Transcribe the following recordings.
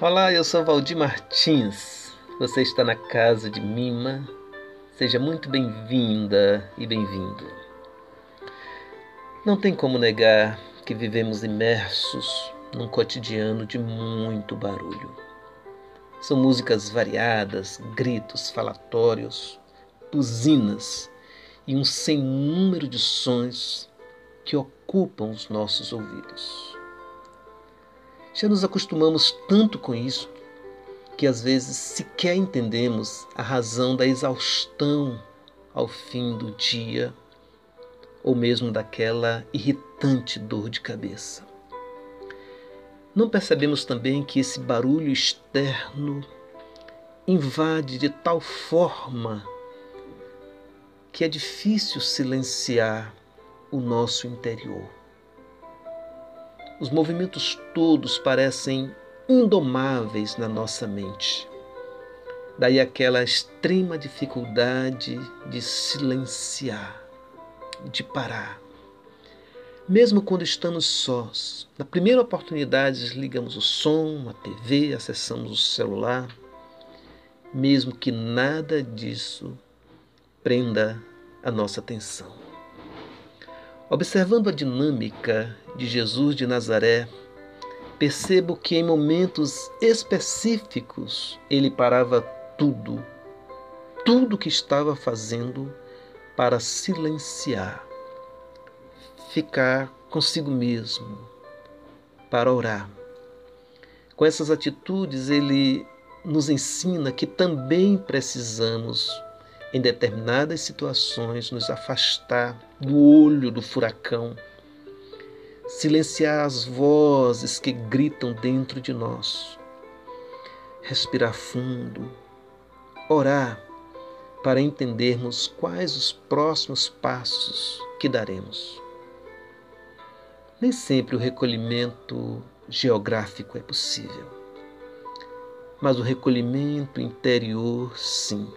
Olá, eu sou Valdir Martins. Você está na casa de Mima. Seja muito bem-vinda e bem-vindo. Não tem como negar que vivemos imersos num cotidiano de muito barulho. São músicas variadas, gritos, falatórios, buzinas e um sem número de sons que ocupam os nossos ouvidos. Já nos acostumamos tanto com isso que às vezes sequer entendemos a razão da exaustão ao fim do dia ou mesmo daquela irritante dor de cabeça. Não percebemos também que esse barulho externo invade de tal forma que é difícil silenciar o nosso interior. Os movimentos todos parecem indomáveis na nossa mente. Daí aquela extrema dificuldade de silenciar, de parar. Mesmo quando estamos sós, na primeira oportunidade desligamos o som, a TV, acessamos o celular, mesmo que nada disso prenda a nossa atenção. Observando a dinâmica de Jesus de Nazaré, percebo que em momentos específicos ele parava tudo, tudo que estava fazendo para silenciar, ficar consigo mesmo, para orar. Com essas atitudes, ele nos ensina que também precisamos em determinadas situações, nos afastar do olho do furacão, silenciar as vozes que gritam dentro de nós, respirar fundo, orar para entendermos quais os próximos passos que daremos. Nem sempre o recolhimento geográfico é possível, mas o recolhimento interior, sim.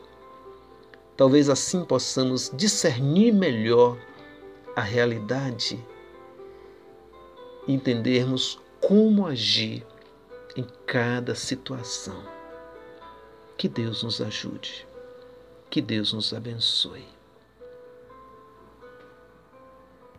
Talvez assim possamos discernir melhor a realidade entendermos como agir em cada situação. Que Deus nos ajude. Que Deus nos abençoe.